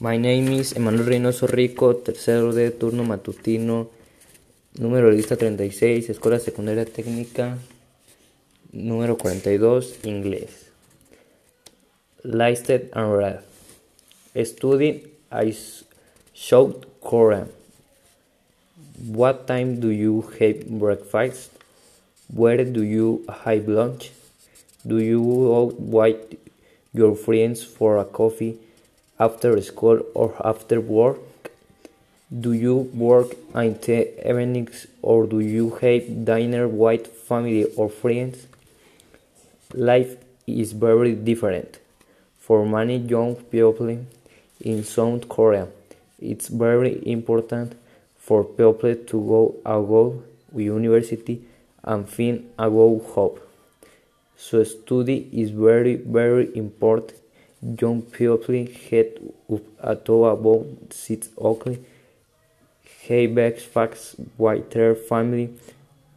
My name is Emanuel Reynoso Rico, tercero de turno matutino, número de lista 36, Escuela Secundaria Técnica, número 42, inglés. Listed and read. Study I showed Korean. What time do you have breakfast? Where do you have lunch? Do you go with your friends for a coffee after school or after work? Do you work in the evenings or do you have dinner with family or friends? Life is very different for many young people in South Korea. It's very important for people to go to university and find a good job. So study is very very important. Young people get up at about six o'clock, have breakfast with their family,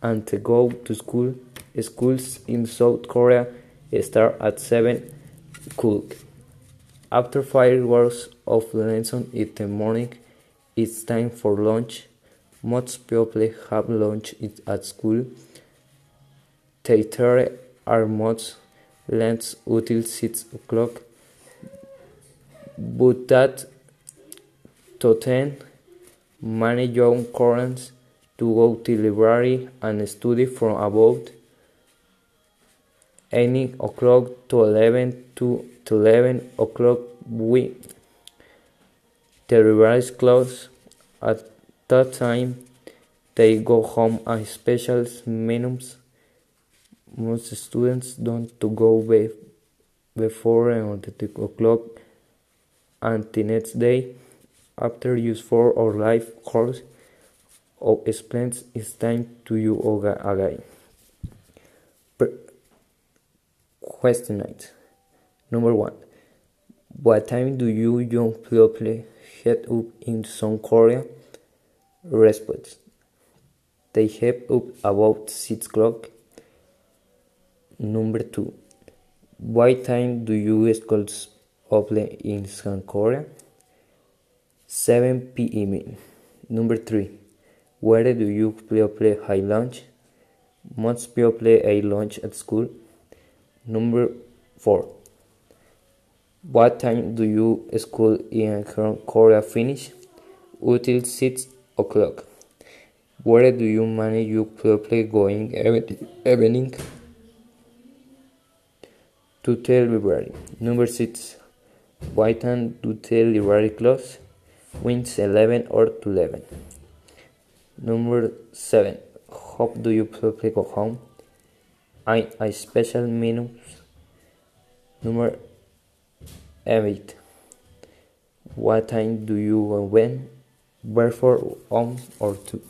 and go to school. Schools in South Korea start at seven o'clock. After fireworks of lesson in the morning, it's time for lunch. Most people have lunch at school. Theater are most lengths until six o'clock, but that to ten many young Koreans to go to library and study from about 8 o'clock to 11 to, to 11 o'clock we the library is closed at that time they go home and special menus. Most students don't to go be before or the o'clock and the next day after use for our life course or explains it's time to you again. Question 8. Number 1. What time do you young people head up in South Korea? Response. They head up about 6 o'clock. Number 2. What time do you schools open in South Korea? 7 p.m. Number 3. Where do you play play high lunch? Most people play a lunch at school. Number 4. What time do you school in Korea finish? Until 6 o'clock. Where do you manage your play going every evening? To the library. Number 6. Time do the library close? Wins 11 or 11. Number 7. How do you play go home? I a special menu. Number 8. What time do you when? Wherefore on or to?